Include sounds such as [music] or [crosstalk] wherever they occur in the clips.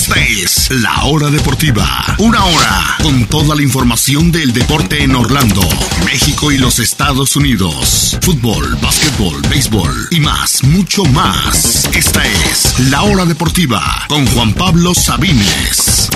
Esta es La Hora Deportiva. Una hora con toda la información del deporte en Orlando, México y los Estados Unidos. Fútbol, básquetbol, béisbol y más, mucho más. Esta es La Hora Deportiva con Juan Pablo Sabines.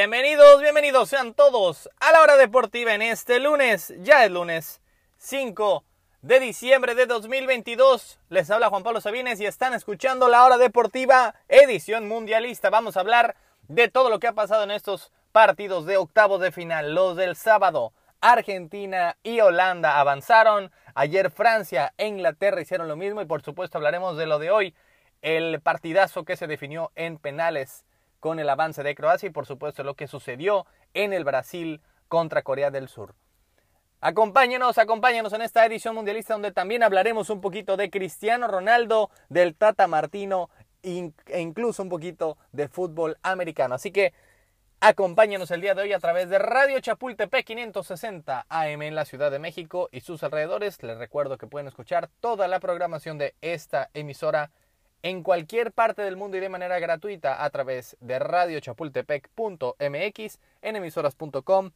Bienvenidos, bienvenidos sean todos a la hora deportiva en este lunes, ya es lunes 5 de diciembre de 2022. Les habla Juan Pablo Sabines y están escuchando la hora deportiva edición mundialista. Vamos a hablar de todo lo que ha pasado en estos partidos de octavos de final. Los del sábado, Argentina y Holanda avanzaron. Ayer Francia e Inglaterra hicieron lo mismo y por supuesto hablaremos de lo de hoy, el partidazo que se definió en penales con el avance de Croacia y por supuesto lo que sucedió en el Brasil contra Corea del Sur. Acompáñenos, acompáñenos en esta edición mundialista donde también hablaremos un poquito de Cristiano Ronaldo, del Tata Martino e incluso un poquito de fútbol americano. Así que acompáñenos el día de hoy a través de Radio Chapultepec 560 AM en la Ciudad de México y sus alrededores. Les recuerdo que pueden escuchar toda la programación de esta emisora en cualquier parte del mundo y de manera gratuita a través de radiochapultepec.mx, en emisoras.com,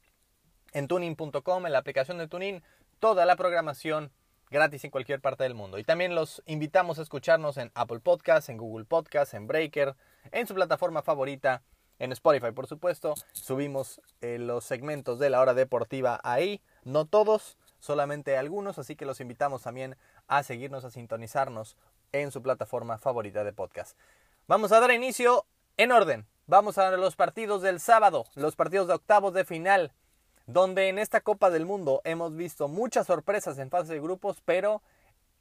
en tuning.com, en la aplicación de Tuning, toda la programación gratis en cualquier parte del mundo. Y también los invitamos a escucharnos en Apple Podcasts, en Google Podcasts, en Breaker, en su plataforma favorita, en Spotify por supuesto. Subimos eh, los segmentos de la hora deportiva ahí, no todos, solamente algunos, así que los invitamos también a seguirnos, a sintonizarnos en su plataforma favorita de podcast. Vamos a dar inicio en orden. Vamos a los partidos del sábado, los partidos de octavos de final, donde en esta Copa del Mundo hemos visto muchas sorpresas en fase de grupos, pero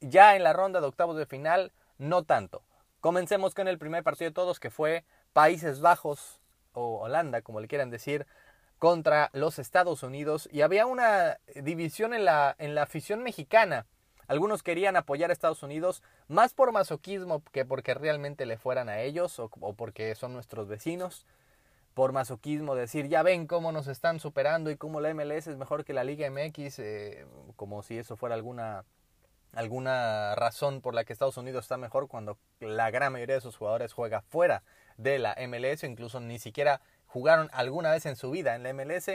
ya en la ronda de octavos de final no tanto. Comencemos con el primer partido de todos que fue Países Bajos o Holanda, como le quieran decir, contra los Estados Unidos y había una división en la, en la afición mexicana algunos querían apoyar a Estados Unidos más por masoquismo que porque realmente le fueran a ellos o, porque son nuestros vecinos. Por masoquismo, decir, ya ven cómo nos están superando y cómo la MLS es mejor que la Liga MX, eh, como si eso fuera alguna, alguna razón por la que Estados Unidos está mejor cuando la gran mayoría de sus jugadores juega fuera de la MLS, incluso ni siquiera jugaron alguna vez en su vida en la MLS.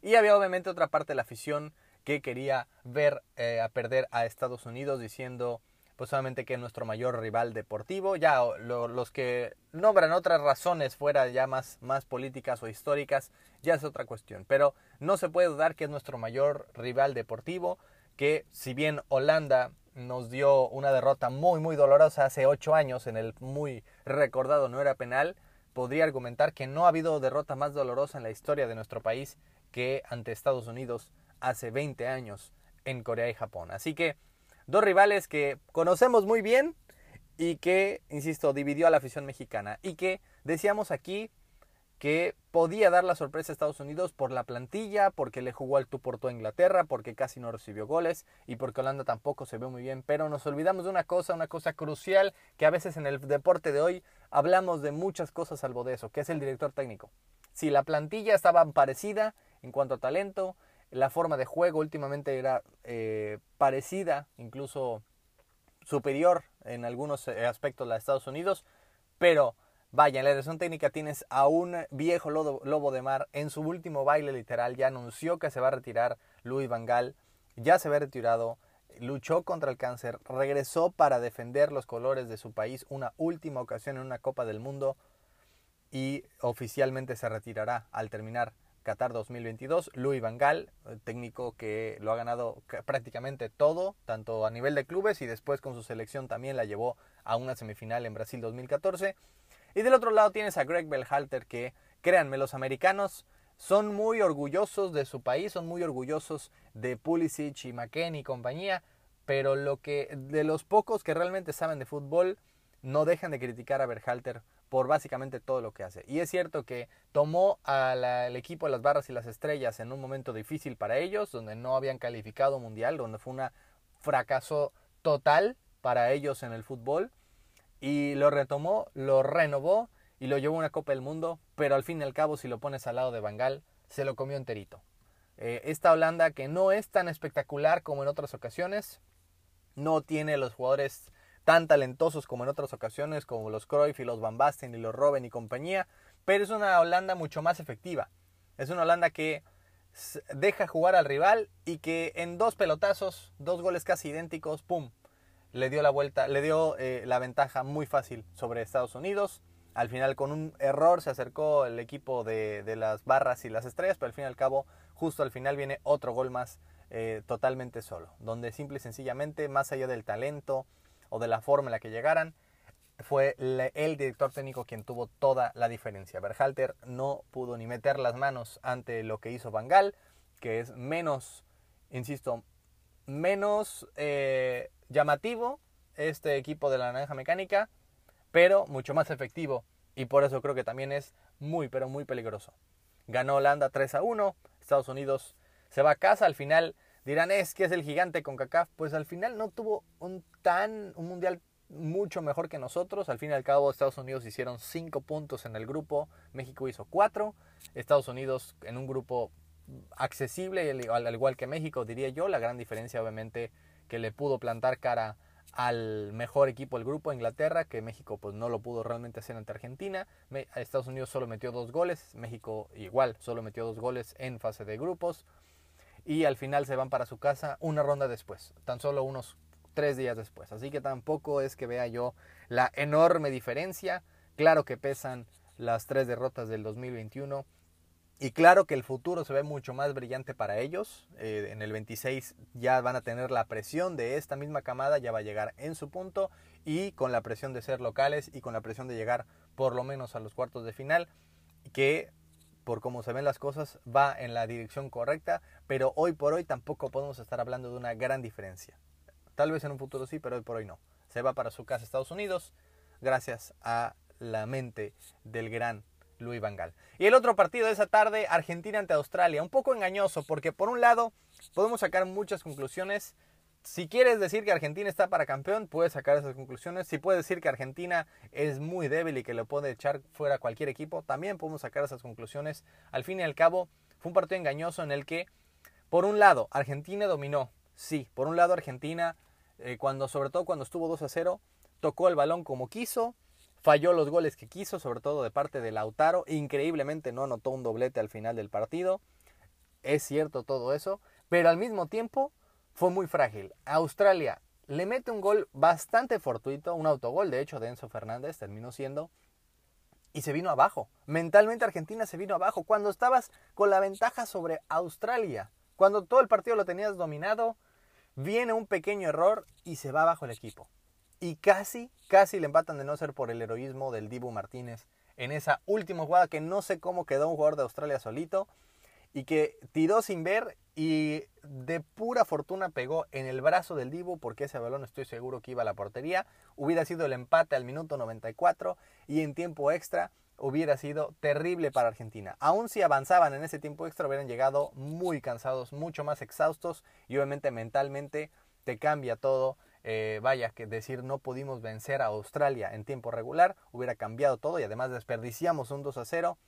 Y había obviamente otra parte de la afición que quería ver eh, a perder a Estados Unidos diciendo pues solamente que es nuestro mayor rival deportivo. Ya los que nombran otras razones fuera ya más, más políticas o históricas, ya es otra cuestión. Pero no se puede dudar que es nuestro mayor rival deportivo, que si bien Holanda nos dio una derrota muy muy dolorosa hace ocho años en el muy recordado no era penal, podría argumentar que no ha habido derrota más dolorosa en la historia de nuestro país que ante Estados Unidos hace 20 años en Corea y Japón. Así que dos rivales que conocemos muy bien y que, insisto, dividió a la afición mexicana y que decíamos aquí que podía dar la sorpresa a Estados Unidos por la plantilla, porque le jugó al tú por a Inglaterra, porque casi no recibió goles y porque Holanda tampoco se ve muy bien. Pero nos olvidamos de una cosa, una cosa crucial, que a veces en el deporte de hoy hablamos de muchas cosas salvo de eso, que es el director técnico. Si la plantilla estaba parecida en cuanto a talento, la forma de juego últimamente era eh, parecida, incluso superior en algunos eh, aspectos a la de Estados Unidos, pero vaya, en la dirección técnica tienes a un viejo lobo, de mar. En su último baile literal, ya anunció que se va a retirar Luis Vangal, ya se ve retirado, luchó contra el cáncer, regresó para defender los colores de su país una última ocasión en una Copa del Mundo y oficialmente se retirará al terminar Qatar 2022. Louis Van Gaal, técnico que lo ha ganado prácticamente todo, tanto a nivel de clubes y después con su selección también la llevó a una semifinal en Brasil 2014. Y del otro lado tienes a Greg Belhalter que, créanme, los americanos son muy orgullosos de su país, son muy orgullosos de Pulisic y McKennie y compañía, pero lo que de los pocos que realmente saben de fútbol no dejan de criticar a Berhalter por básicamente todo lo que hace. Y es cierto que tomó al equipo de las barras y las estrellas en un momento difícil para ellos, donde no habían calificado mundial, donde fue un fracaso total para ellos en el fútbol. Y lo retomó, lo renovó y lo llevó a una Copa del Mundo, pero al fin y al cabo si lo pones al lado de Bangal, se lo comió enterito. Eh, esta Holanda que no es tan espectacular como en otras ocasiones, no tiene los jugadores tan talentosos como en otras ocasiones, como los Cruyff y los Van Basten y los Robben y compañía, pero es una Holanda mucho más efectiva. Es una Holanda que deja jugar al rival y que en dos pelotazos, dos goles casi idénticos, ¡pum! Le dio la vuelta, le dio eh, la ventaja muy fácil sobre Estados Unidos. Al final con un error se acercó el equipo de, las barras y las estrellas, pero al fin y al cabo, justo al final viene otro gol más eh, totalmente solo, donde simple y sencillamente, más allá del talento o de la forma en la que llegaran, fue el director técnico quien tuvo toda la diferencia. Berhalter no pudo ni meter las manos ante lo que hizo Bangal, que es menos, insisto, menos eh, llamativo este equipo de la naranja mecánica, pero mucho más efectivo y por eso creo que también es muy, pero muy peligroso. Ganó Holanda 3 a 1, Estados Unidos se va a casa, al final dirán es que es el gigante con CACAF, pues al final no tuvo un tan un mundial mucho mejor que nosotros. Al fin y al cabo, Estados Unidos hicieron 5 puntos en el grupo, México hizo 4. Estados Unidos en un grupo accesible, al igual que México, diría yo. La gran diferencia, obviamente, que le pudo plantar cara al mejor equipo del grupo, Inglaterra, que México pues no lo pudo realmente hacer ante Argentina. Estados Unidos solo metió dos goles, México igual solo metió dos goles en fase de grupos. Y al final se van para su casa una ronda después, tan solo unos tres días después. Así que tampoco es que vea yo la enorme diferencia. Claro que pesan las tres derrotas del 2021. Y claro que el futuro se ve mucho más brillante para ellos. Eh, en el 26 ya van a tener la presión de esta misma camada, ya va a llegar en su punto. Y con la presión de ser locales y con la presión de llegar por lo menos a los cuartos de final. Que por cómo se ven las cosas va en la dirección correcta. Pero hoy por hoy tampoco podemos estar hablando de una gran diferencia. Tal vez en un futuro sí, pero hoy por hoy no. Se va para su casa Estados Unidos gracias a la mente del gran Luis Vangal. Y el otro partido de esa tarde, Argentina ante Australia. Un poco engañoso porque por un lado podemos sacar muchas conclusiones. Si quieres decir que Argentina está para campeón, puedes sacar esas conclusiones. Si puedes decir que Argentina es muy débil y que le puede echar fuera cualquier equipo, también podemos sacar esas conclusiones. Al fin y al cabo, fue un partido engañoso en el que, por un lado, Argentina dominó. Sí, por un lado Argentina eh, cuando, sobre todo cuando estuvo 2 a 0, tocó el balón como quiso, falló los goles que quiso, sobre todo de parte de Lautaro, increíblemente no anotó un doblete al final del partido, es cierto todo eso, pero al mismo tiempo fue muy frágil. Australia le mete un gol bastante fortuito, un autogol de hecho de Enzo Fernández terminó siendo, y se vino abajo. Mentalmente Argentina se vino abajo cuando estabas con la ventaja sobre Australia, cuando todo el partido lo tenías dominado, Viene un pequeño error y se va abajo el equipo. Y casi, casi le empatan de no ser por el heroísmo del Dibu Martínez en esa última jugada que no sé cómo quedó un jugador de Australia solito y que tiró sin ver y de pura fortuna pegó en el brazo del Dibu porque ese balón estoy seguro que iba a la portería. Hubiera sido el empate al minuto 94 y en tiempo extra hubiera sido terrible para Argentina. Aún si avanzaban en ese tiempo extra, hubieran llegado muy cansados, mucho más exhaustos y obviamente mentalmente te cambia todo. Eh, vaya, que decir no pudimos vencer a Australia en tiempo regular hubiera cambiado todo y además desperdiciamos un 2 a 0,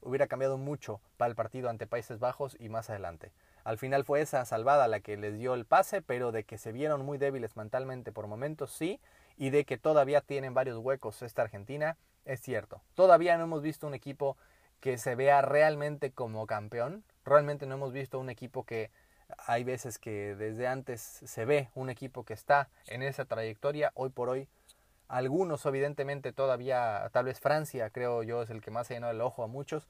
hubiera cambiado mucho para el partido ante Países Bajos y más adelante. Al final fue esa salvada la que les dio el pase, pero de que se vieron muy débiles mentalmente por momentos sí, y de que todavía tienen varios huecos esta Argentina, es cierto. Todavía no hemos visto un equipo que se vea realmente como campeón. Realmente no hemos visto un equipo que hay veces que desde antes se ve un equipo que está en esa trayectoria. Hoy por hoy, algunos evidentemente todavía, tal vez Francia creo yo es el que más ha llenado el ojo a muchos,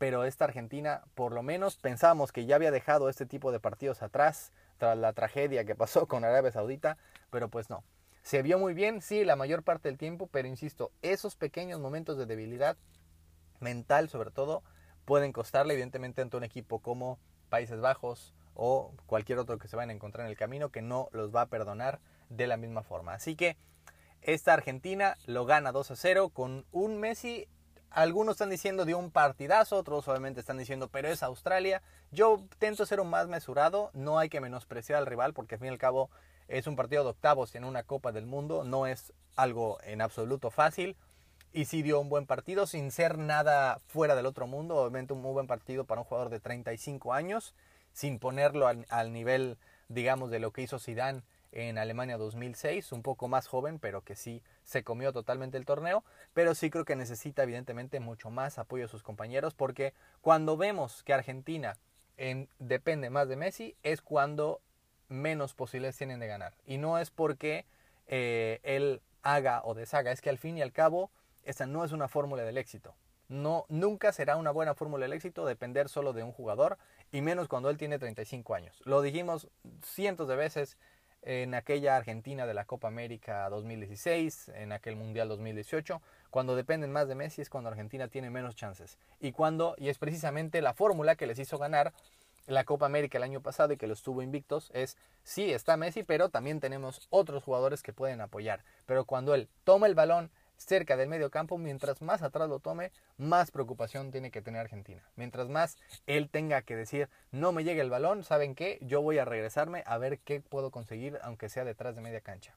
pero esta Argentina por lo menos pensábamos que ya había dejado este tipo de partidos atrás tras la tragedia que pasó con Arabia Saudita, pero pues no. Se vio muy bien, sí, la mayor parte del tiempo, pero insisto, esos pequeños momentos de debilidad mental sobre todo pueden costarle evidentemente ante un equipo como Países Bajos o cualquier otro que se vayan a encontrar en el camino que no los va a perdonar de la misma forma. Así que esta Argentina lo gana 2 a 0 con un Messi. Algunos están diciendo de un partidazo, otros obviamente están diciendo, pero es Australia. Yo tento ser un más mesurado, no hay que menospreciar al rival porque al fin y al cabo es un partido de octavos en una Copa del Mundo, no es algo en absoluto fácil, y sí dio un buen partido sin ser nada fuera del otro mundo. Obviamente un muy buen partido para un jugador de 35 años, sin ponerlo al, al nivel, digamos, de lo que hizo Zidane en Alemania 2006, un poco más joven, pero que sí se comió totalmente el torneo, pero sí creo que necesita evidentemente mucho más apoyo de sus compañeros, porque cuando vemos que Argentina en, depende más de Messi, es cuando menos posibilidades tienen de ganar. Y no es porque eh, él haga o deshaga, es que al fin y al cabo esa no es una fórmula del éxito. No, nunca será una buena fórmula del éxito depender solo de un jugador y menos cuando él tiene 35 años. Lo dijimos cientos de veces en aquella Argentina de la Copa América 2016, en aquel Mundial 2018, cuando dependen más de Messi es cuando Argentina tiene menos chances. Y cuando y es precisamente la fórmula que les hizo ganar la Copa América el año pasado y que los tuvo invictos es sí está Messi, pero también tenemos otros jugadores que pueden apoyar. Pero cuando él toma el balón cerca del medio campo, mientras más atrás lo tome, más preocupación tiene que tener Argentina. Mientras más él tenga que decir, no me llegue el balón, ¿saben qué? Yo voy a regresarme a ver qué puedo conseguir, aunque sea detrás de media cancha.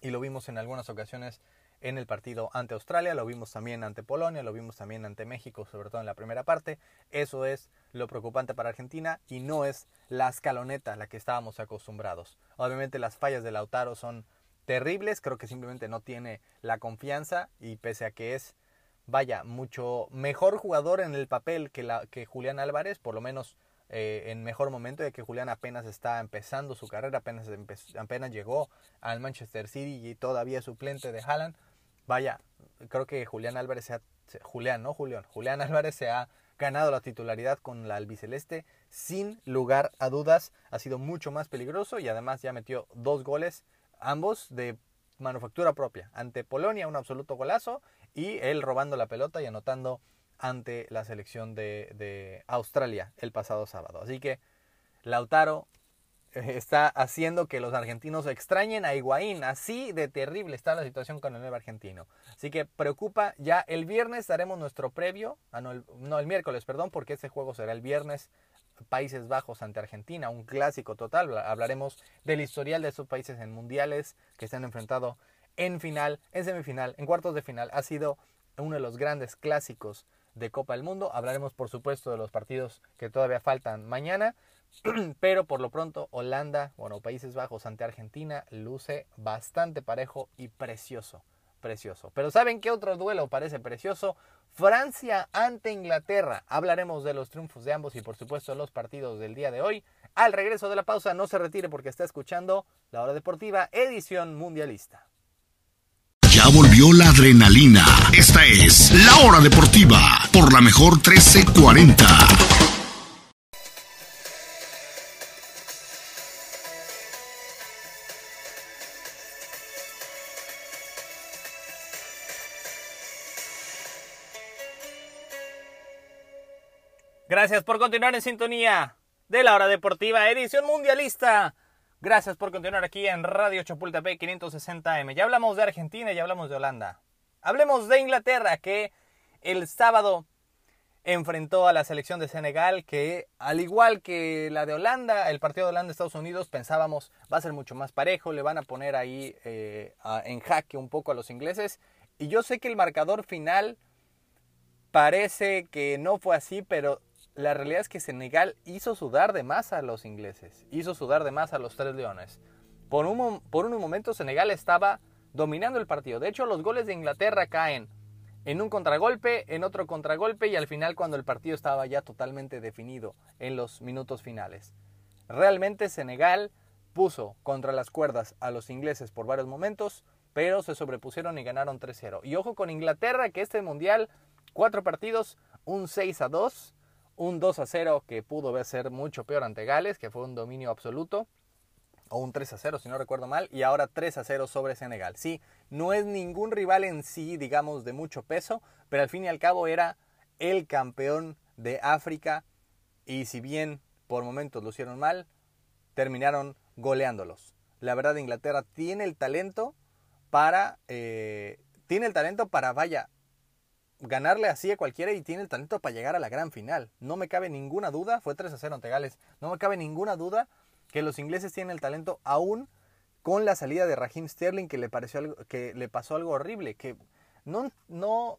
Y lo vimos en algunas ocasiones en el partido ante Australia, lo vimos también ante Polonia, lo vimos también ante México, sobre todo en la primera parte. Eso es lo preocupante para Argentina y no es la escaloneta a la que estábamos acostumbrados. Obviamente las fallas de Lautaro son terribles, creo que simplemente no tiene la confianza y pese a que es, vaya, mucho mejor jugador en el papel que, la, que Julián Álvarez, por lo menos eh, en mejor momento, de que Julián apenas está empezando su carrera, apenas, apenas llegó al Manchester City y todavía suplente de Haaland. Vaya, creo que Julián Álvarez se ha, Julián, no Julián Álvarez se ha ganado la titularidad con la albiceleste sin lugar a dudas, ha sido mucho más peligroso y además ya metió dos goles ambos de manufactura propia. Ante Polonia un absoluto golazo y él robando la pelota y anotando ante la selección de, Australia el pasado sábado. Así que Lautaro eh, está haciendo que los argentinos extrañen a Higuaín. Así de terrible está la situación con el nuevo argentino. Así que preocupa, ya el viernes daremos nuestro previo, ah, no, el, no, el miércoles, perdón, porque este juego será el viernes Países Bajos ante Argentina, un clásico total. Hablaremos del historial de esos países en mundiales que se han enfrentado en final, en semifinal, en cuartos de final. Ha sido uno de los grandes clásicos de Copa del Mundo. Hablaremos, por supuesto, de los partidos que todavía faltan mañana. [clears throat] Pero por lo pronto, Holanda, bueno, Países Bajos ante Argentina, luce bastante parejo y precioso. Precioso. Pero ¿saben qué otro duelo parece precioso? Francia ante Inglaterra. Hablaremos de los triunfos de ambos y por supuesto los partidos del día de hoy. Al regreso de la pausa no se retire porque está escuchando La Hora Deportiva, edición mundialista. Ya volvió la adrenalina. Esta es La Hora Deportiva por la mejor 1340. Gracias por continuar en sintonía de la hora deportiva, edición mundialista. Gracias por continuar aquí en Radio Chapultepec 560M. Ya hablamos de Argentina, ya hablamos de Holanda. Hablemos de Inglaterra, que el sábado enfrentó a la selección de Senegal, que al igual que la de Holanda, el partido de Holanda-Estados Unidos, pensábamos va a ser mucho más parejo, le van a poner ahí eh, en jaque un poco a los ingleses. Y yo sé que el marcador final parece que no fue así, pero la realidad es que Senegal hizo sudar de más a los ingleses, hizo sudar de más a los tres leones. Por un, por un momento Senegal estaba dominando el partido. De hecho, los goles de Inglaterra caen en un contragolpe, en otro contragolpe y al final cuando el partido estaba ya totalmente definido en los minutos finales. Realmente Senegal puso contra las cuerdas a los ingleses por varios momentos, pero se sobrepusieron y ganaron 3-0. Y ojo con Inglaterra, que este mundial, cuatro partidos, un 6 a 2 un 2 a 0 que pudo ser mucho peor ante Gales, que fue un dominio absoluto, o un 3 a 0 si no recuerdo mal, y ahora 3 a 0 sobre Senegal. Sí, no es ningún rival en sí, digamos, de mucho peso, pero al fin y al cabo era el campeón de África, y si bien por momentos lo hicieron mal, terminaron goleándolos. La verdad, Inglaterra tiene el talento para, eh, tiene el talento para, vaya, ganarle así a cualquiera y tiene el talento para llegar a la gran final. No me cabe ninguna duda, fue 3 a 0 ante Gales, no me cabe ninguna duda que los ingleses tienen el talento aún con la salida de Raheem Sterling que le pareció algo, que le pasó algo horrible, que No, no,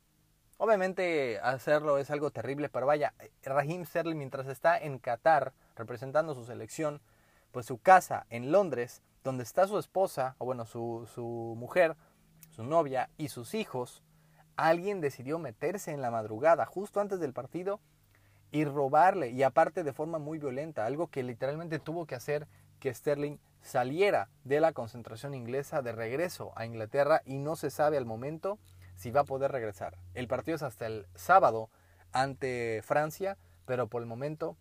obviamente hacerlo es algo terrible, pero vaya, Raheem Sterling mientras está en Qatar representando su selección, pues su casa en Londres, donde está su esposa, o bueno, su, su mujer, su novia y sus hijos, alguien decidió meterse en la madrugada, justo antes del partido, y robarle, y aparte de forma muy violenta, algo que literalmente tuvo que hacer que Sterling saliera de la concentración inglesa de regreso a Inglaterra y no se sabe al momento si va a poder regresar. El partido es hasta el sábado ante Francia, pero por el momento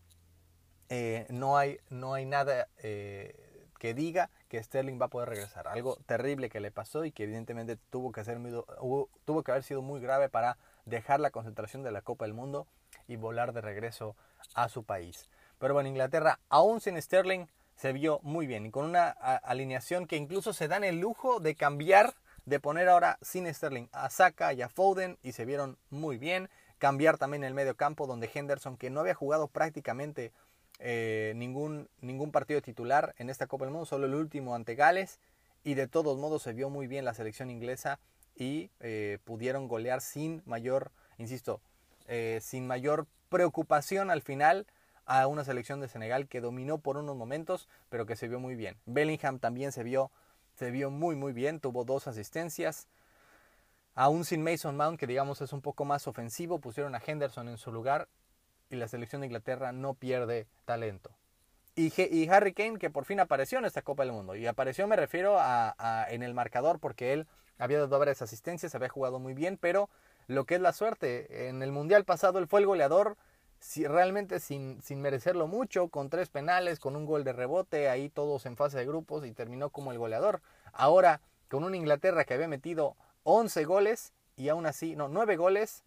eh, no, hay, no hay nada eh, que diga que Sterling va a poder regresar. Algo terrible que le pasó y que evidentemente tuvo que, tuvo que haber sido muy grave para dejar la concentración de la Copa del Mundo y volar de regreso a su país. Pero bueno, Inglaterra, aún sin Sterling, se vio muy bien y con una alineación que incluso se dan el lujo de cambiar, de poner ahora sin Sterling a Saka y a Foden y se vieron muy bien. Cambiar también el medio campo donde Henderson, que no había jugado prácticamente eh, ningún, ningún partido titular en esta Copa del Mundo, solo el último ante Gales y de todos modos se vio muy bien la selección inglesa y eh, pudieron golear sin mayor, insisto, eh, sin mayor preocupación al final a una selección de Senegal que dominó por unos momentos, pero que se vio muy bien. Bellingham también se vio, se vio muy muy bien, tuvo dos asistencias. Aún sin Mason Mount, que digamos es un poco más ofensivo, pusieron a Henderson en su lugar y la selección de Inglaterra no pierde talento. Y, Harry Kane, que por fin apareció en esta Copa del Mundo. Y apareció, me refiero a, en el marcador, porque él había dado varias asistencias, había jugado muy bien, pero lo que es la suerte, en el Mundial pasado él fue el goleador si, realmente sin, sin merecerlo mucho, con tres penales, con un gol de rebote, ahí todos en fase de grupos y terminó como el goleador. Ahora, con una Inglaterra que había metido 11 goles y aún así, no, 9 goles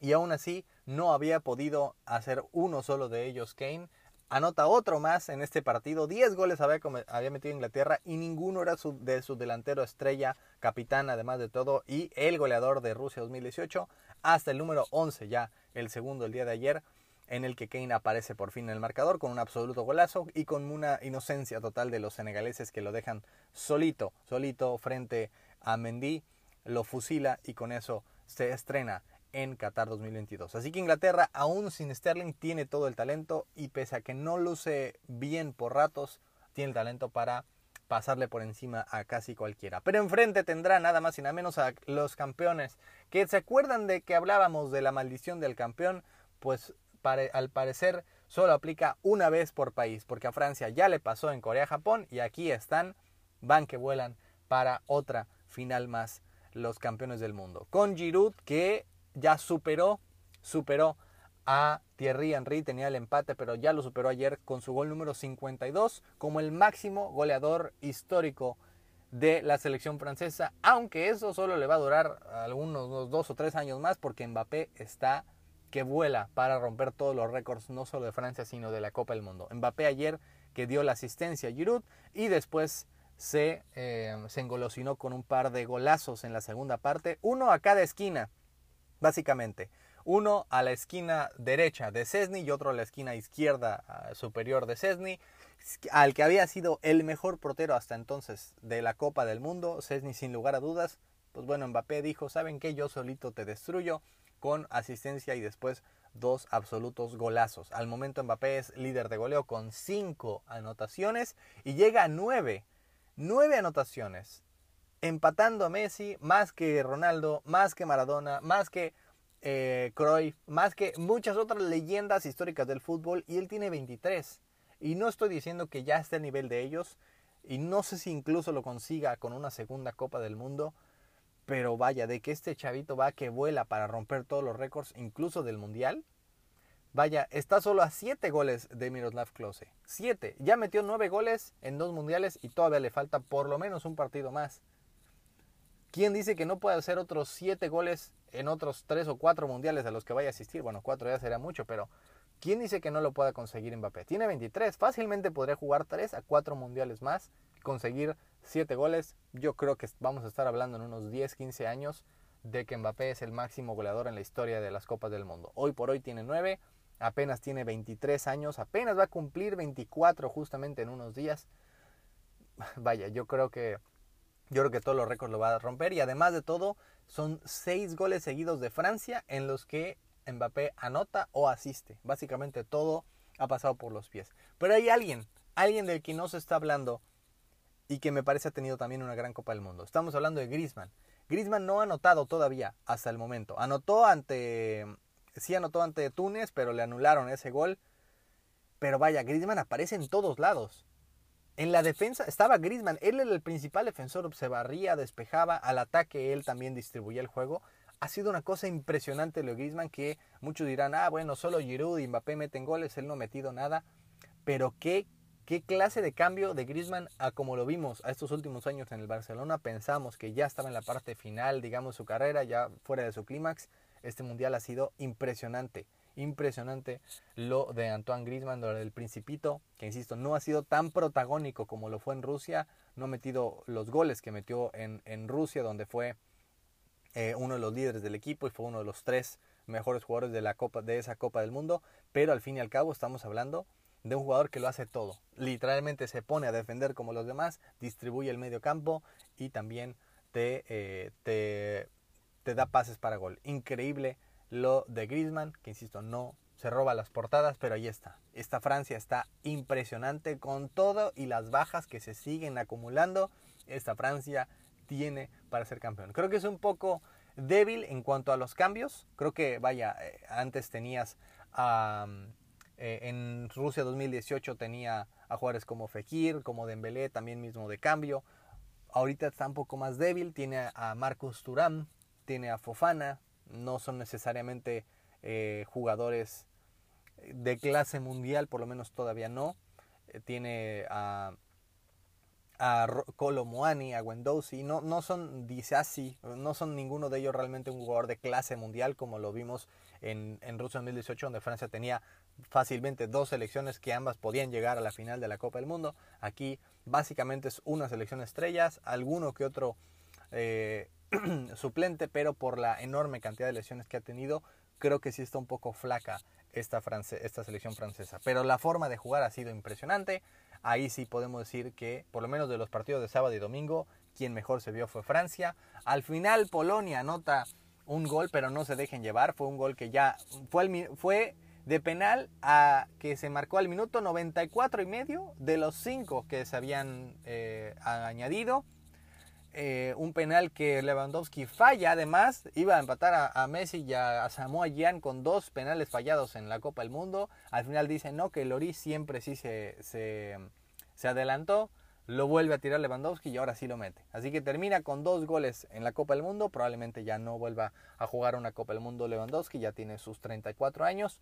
y aún así no había podido hacer uno solo de ellos Kane. Anota otro más en este partido. 10 goles había, había metido Inglaterra y ninguno era de su delantero estrella, capitán además de todo, y el goleador de Rusia 2018, hasta el número 11 ya, el segundo el día de ayer, en el que Kane aparece por fin en el marcador con un absoluto golazo y con una inocencia total de los senegaleses que lo dejan solito, solito frente a Mendy, lo fusila y con eso se estrena en Qatar 2022. Así que Inglaterra, aún sin Sterling, tiene todo el talento y pese a que no luce bien por ratos, tiene el talento para pasarle por encima a casi cualquiera. Pero enfrente tendrá nada más y nada menos a los campeones, que se acuerdan de que hablábamos de la maldición del campeón, pues al parecer solo aplica una vez por país, porque a Francia ya le pasó en Corea-Japón y aquí están, van que vuelan para otra final más los campeones del mundo. Con Giroud que ya superó, superó a Thierry Henry, tenía el empate, pero ya lo superó ayer con su gol número 52 como el máximo goleador histórico de la selección francesa, aunque eso solo le va a durar algunos dos o tres años más porque Mbappé está que vuela para romper todos los récords, no solo de Francia, sino de la Copa del Mundo. Mbappé ayer que dio la asistencia a Giroud y después se, eh, se engolosinó con un par de golazos en la segunda parte, uno a cada esquina básicamente. Uno a la esquina derecha de Cesny y otro a la esquina izquierda ah, superior de Cesny, al que había sido el mejor portero hasta entonces de la Copa del Mundo, Cesny sin lugar a dudas. Pues bueno, Mbappé dijo, ¿saben qué? Yo solito te destruyo con asistencia y después dos absolutos golazos. Al momento Mbappé es líder de goleo con cinco anotaciones y llega a nueve, nueve anotaciones empatando a Messi más que Ronaldo, más que Maradona, más que eh, Cruyff, más que muchas otras leyendas históricas del fútbol y él tiene 23. Y no estoy diciendo que ya esté a nivel de ellos y no sé si incluso lo consiga con una segunda Copa del Mundo, pero vaya, de que este chavito va que vuela para romper todos los récords, incluso del Mundial. Vaya, está solo a 7 goles de Miroslav Klose. 7. Ya metió 9 goles en dos mundiales y todavía le falta por lo menos un partido más. ¿Quién dice que no puede hacer otros siete goles en otros tres o cuatro mundiales a los que vaya a asistir? Bueno, cuatro ya será mucho, pero ¿quién dice que no lo pueda conseguir Mbappé? Tiene 23, fácilmente podría jugar tres a cuatro mundiales más, conseguir siete goles. Yo creo que vamos a estar hablando en unos 10, 15 años de que Mbappé es el máximo goleador en la historia de las Copas del Mundo. Hoy por hoy tiene 9, apenas tiene 23 años, apenas va a cumplir 24 justamente en unos días. [laughs] Vaya, yo creo que yo creo que todos los récords lo va a romper y además de todo, Son seis goles seguidos de Francia en los que Mbappé anota o asiste. Básicamente todo ha pasado por los pies. Pero hay alguien, alguien del que no se está hablando y que me parece ha tenido también una gran Copa del Mundo. Estamos hablando de Griezmann. Griezmann no ha anotado todavía hasta el momento. Anotó ante sí anotó ante Túnez, pero le anularon ese gol. Pero vaya, Griezmann aparece en todos lados. En la defensa estaba Griezmann, él era el principal defensor, se barría, despejaba, al ataque él también distribuía el juego. Ha sido una cosa impresionante lo de Griezmann que muchos dirán, ah, bueno, solo Giroud y Mbappé meten goles, él no ha metido nada. Pero qué, qué clase de cambio de Griezmann a como lo vimos a estos últimos años en el Barcelona. Pensamos que ya estaba en la parte final, digamos, su carrera, ya fuera de su clímax. Este mundial ha sido impresionante impresionante lo de Antoine Griezmann, lo del Principito, que insisto, no ha sido tan protagónico como lo fue en Rusia, no ha metido los goles que metió en, Rusia, donde fue eh, uno de los líderes del equipo y fue uno de los tres mejores jugadores de, la Copa, de esa Copa del Mundo, pero al fin y al cabo estamos hablando de un jugador que lo hace todo. Literalmente se pone a defender como los demás, distribuye el medio campo y también te, eh, te da pases para gol. Increíble lo de Griezmann, que insisto, no se roba las portadas, pero ahí está. Esta Francia está impresionante con todo y las bajas que se siguen acumulando. Esta Francia tiene para ser campeón. Creo que es un poco débil en cuanto a los cambios. Creo que, vaya, eh, antes tenías eh, en Rusia 2018 tenía a jugadores como Fekir, como Dembélé, también mismo de cambio. Ahorita está un poco más débil. Tiene a Marcus Turam, tiene a Fofana, no son necesariamente eh, jugadores de clase mundial, por lo menos todavía no. Eh, tiene a, a Colo Moani, a Wendosi, no, no son Disasi, no son ninguno de ellos realmente un jugador de clase mundial como lo vimos en, en Rusia 2018 donde Francia tenía fácilmente dos selecciones que ambas podían llegar a la final de la Copa del Mundo. Aquí básicamente es una selección estrellas, alguno que otro eh, [clears throat] suplente, pero por la enorme cantidad de lesiones que ha tenido, creo que sí está un poco flaca esta, esta selección francesa. Pero la forma de jugar ha sido impresionante. Ahí sí podemos decir que, por lo menos de los partidos de sábado y domingo, quien mejor se vio fue Francia. Al final Polonia anota un gol, pero no se dejen llevar. Fue un gol que ya fue, fue de penal a que se marcó al minuto 94 y medio de los cinco que se habían eh, añadido. Eh, un penal que Lewandowski falla, además iba a empatar a, Messi y a, Samoa Gyan con dos penales fallados en la Copa del Mundo. Al final dice no, que Loris siempre sí se, se, se adelantó, lo vuelve a tirar Lewandowski y ahora sí lo mete. Así que termina con dos goles en la Copa del Mundo, probablemente ya no vuelva a jugar una Copa del Mundo Lewandowski, ya tiene sus 34 años.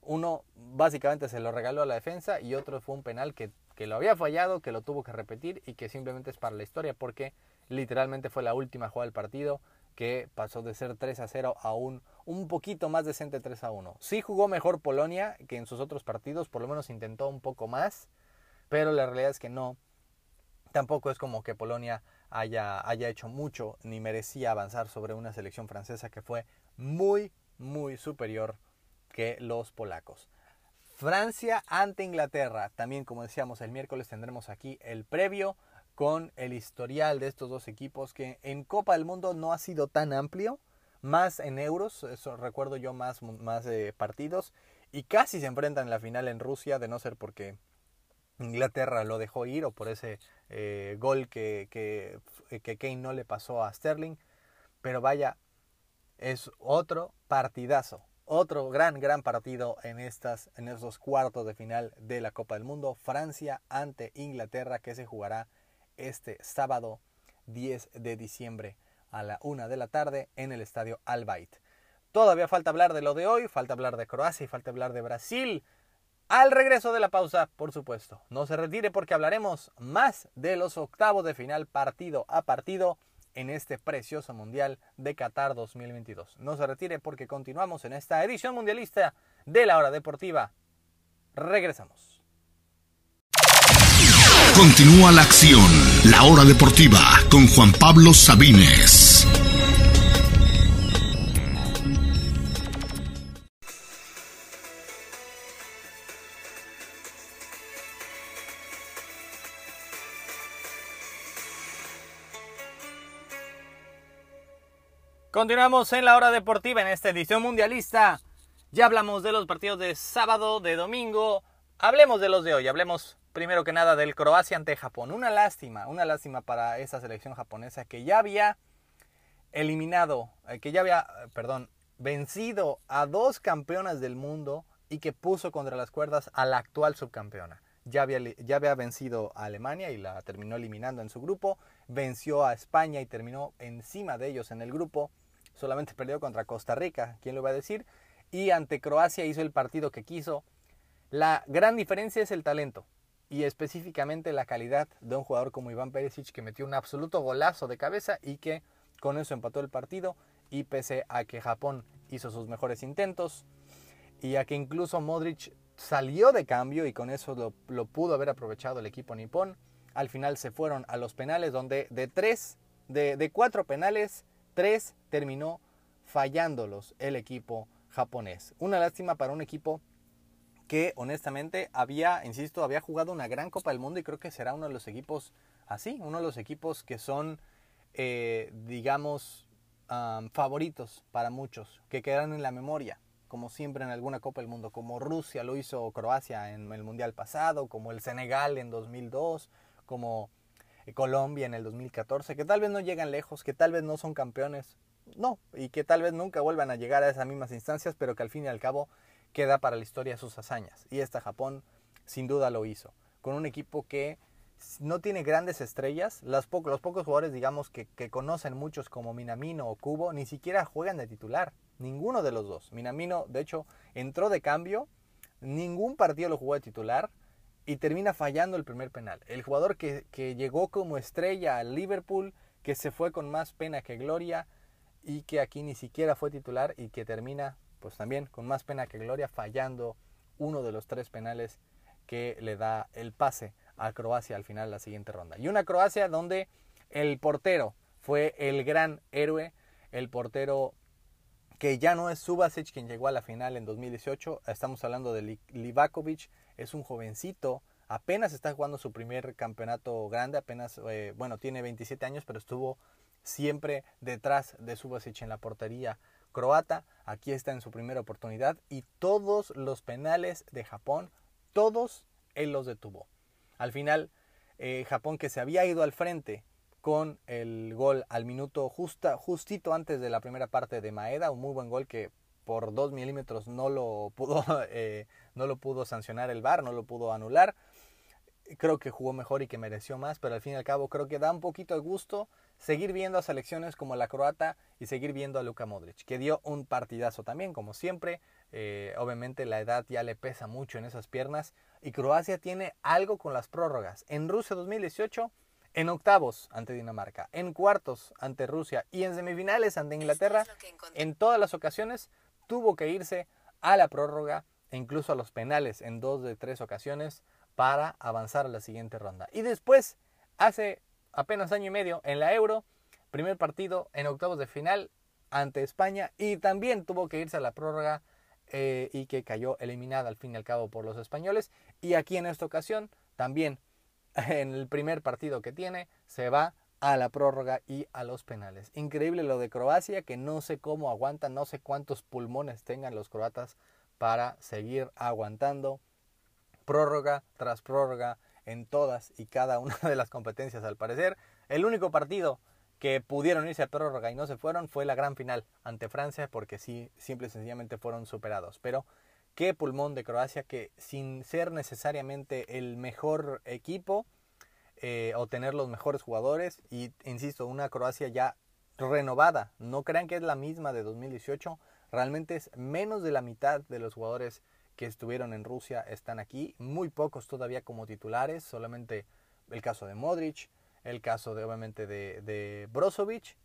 Uno básicamente se lo regaló a la defensa y otro fue un penal que, que lo había fallado, que lo tuvo que repetir y que simplemente es para la historia porque Literalmente fue la última jugada del partido que pasó de ser 3 a 0 a un, un poquito más decente 3 a 1. Sí jugó mejor Polonia que en sus otros partidos, por lo menos intentó un poco más, pero la realidad es que no. Tampoco es como que Polonia haya, haya hecho mucho ni merecía avanzar sobre una selección francesa que fue muy, muy superior que los polacos. Francia ante Inglaterra. También, como decíamos, el miércoles tendremos aquí el previo con el historial de estos dos equipos que en Copa del Mundo no ha sido tan amplio, más en euros, eso recuerdo yo más, más eh, partidos, y casi se enfrentan en la final en Rusia, de no ser porque Inglaterra lo dejó ir o por ese eh, gol que, que, que Kane no le pasó a Sterling, pero vaya, es otro partidazo, otro gran, gran partido en, estas, en estos cuartos de final de la Copa del Mundo. Francia ante Inglaterra que se jugará este sábado 10 de diciembre a la una de la tarde en el estadio Albayt. Todavía falta hablar de lo de hoy, falta hablar de Croacia y falta hablar de Brasil. Al regreso de la pausa, por supuesto. No se retire porque hablaremos más de los octavos de final partido a partido en este precioso Mundial de Qatar 2022. No se retire porque continuamos en esta edición mundialista de la hora deportiva. Regresamos. Continúa la acción. La hora deportiva con Juan Pablo Sabines. Continuamos en la hora deportiva en esta edición mundialista. Ya hablamos de los partidos de sábado, de domingo. Hablemos de los de hoy. Hablemos primero que nada del Croacia ante Japón. Una lástima, una lástima para esa selección japonesa que ya había eliminado, eh, que ya había, perdón, vencido a dos campeonas del mundo y que puso contra las cuerdas a la actual subcampeona. Ya había, ya había vencido a Alemania y la terminó eliminando en su grupo. Venció a España y terminó encima de ellos en el grupo solamente perdió contra Costa Rica, ¿quién lo va a decir? Y ante Croacia hizo el partido que quiso. La gran diferencia es el talento y específicamente la calidad de un jugador como Iván Perisic que metió un absoluto golazo de cabeza y que con eso empató el partido y pese a que Japón hizo sus mejores intentos y a que incluso Modric salió de cambio y con eso lo, pudo haber aprovechado el equipo nipón, al final se fueron a los penales donde de tres, de, de cuatro penales, Tres terminó fallándolos el equipo japonés. Una lástima para un equipo que honestamente había, insisto, había jugado una gran Copa del Mundo y creo que será uno de los equipos así, uno de los equipos que son, eh, digamos, favoritos para muchos, que quedan en la memoria, como siempre en alguna Copa del Mundo, como Rusia lo hizo Croacia en el Mundial pasado, como el Senegal en 2002, como Colombia en el 2014, que tal vez no llegan lejos, que tal vez no son campeones, no, y que tal vez nunca vuelvan a llegar a esas mismas instancias, pero que al fin y al cabo queda para la historia sus hazañas. Y esta Japón sin duda lo hizo, con un equipo que no tiene grandes estrellas, los, pocos, los pocos jugadores digamos que, que conocen muchos como Minamino o Kubo, ni siquiera juegan de titular, ninguno de los dos. Minamino de hecho entró de cambio, ningún partido lo jugó de titular, y termina fallando el primer penal. El jugador que, llegó como estrella al Liverpool, que se fue con más pena que gloria y que aquí ni siquiera fue titular y que termina pues también con más pena que gloria fallando uno de los tres penales que le da el pase a Croacia al final de la siguiente ronda. Y una Croacia donde el portero fue el gran héroe, el portero que ya no es Subasic quien llegó a la final en 2018, estamos hablando de Livakovic, es un jovencito, apenas está jugando su primer campeonato grande, apenas, eh, bueno, tiene 27 años, pero estuvo siempre detrás de Subasic en la portería croata, aquí está en su primera oportunidad y todos los penales de Japón, todos él los detuvo. Al final, eh, Japón que se había ido al frente con el gol al minuto justa, justito antes de la primera parte de Maeda, un muy buen gol que por dos milímetros no lo pudo, [laughs] eh, no lo pudo sancionar el VAR, no lo pudo anular. Creo que jugó mejor y que mereció más, pero al fin y al cabo creo que da un poquito de gusto seguir viendo a selecciones como la croata y seguir viendo a Luka Modric, que dio un partidazo también, como siempre. Eh, obviamente la edad ya le pesa mucho en esas piernas y Croacia tiene algo con las prórrogas. En Rusia 2018 en octavos ante Dinamarca, en cuartos ante Rusia y en semifinales ante Inglaterra, en todas las ocasiones tuvo que irse a la prórroga e incluso a los penales en dos de tres ocasiones para avanzar a la siguiente ronda. Y después, hace apenas año y medio, en la Euro, primer partido en octavos de final ante España y también tuvo que irse a la prórroga eh, y que cayó eliminada al fin y al cabo por los españoles. Y aquí en esta ocasión también [laughs] en el primer partido que tiene, se va a la prórroga y a los penales. Increíble lo de Croacia, que no sé cómo aguantan, no sé cuántos pulmones tengan los croatas para seguir aguantando prórroga tras prórroga en todas y cada una de las competencias al parecer. El único partido que pudieron irse a prórroga y no se fueron fue la gran final ante Francia porque sí, simple y sencillamente fueron superados. Pero qué pulmón de Croacia que sin ser necesariamente el mejor equipo eh, o tener los mejores jugadores y insisto una Croacia ya renovada no crean que es la misma de 2018 realmente es menos de la mitad de los jugadores que estuvieron en Rusia están aquí muy pocos todavía como titulares solamente el caso de Modric el caso de obviamente de, de Brozovic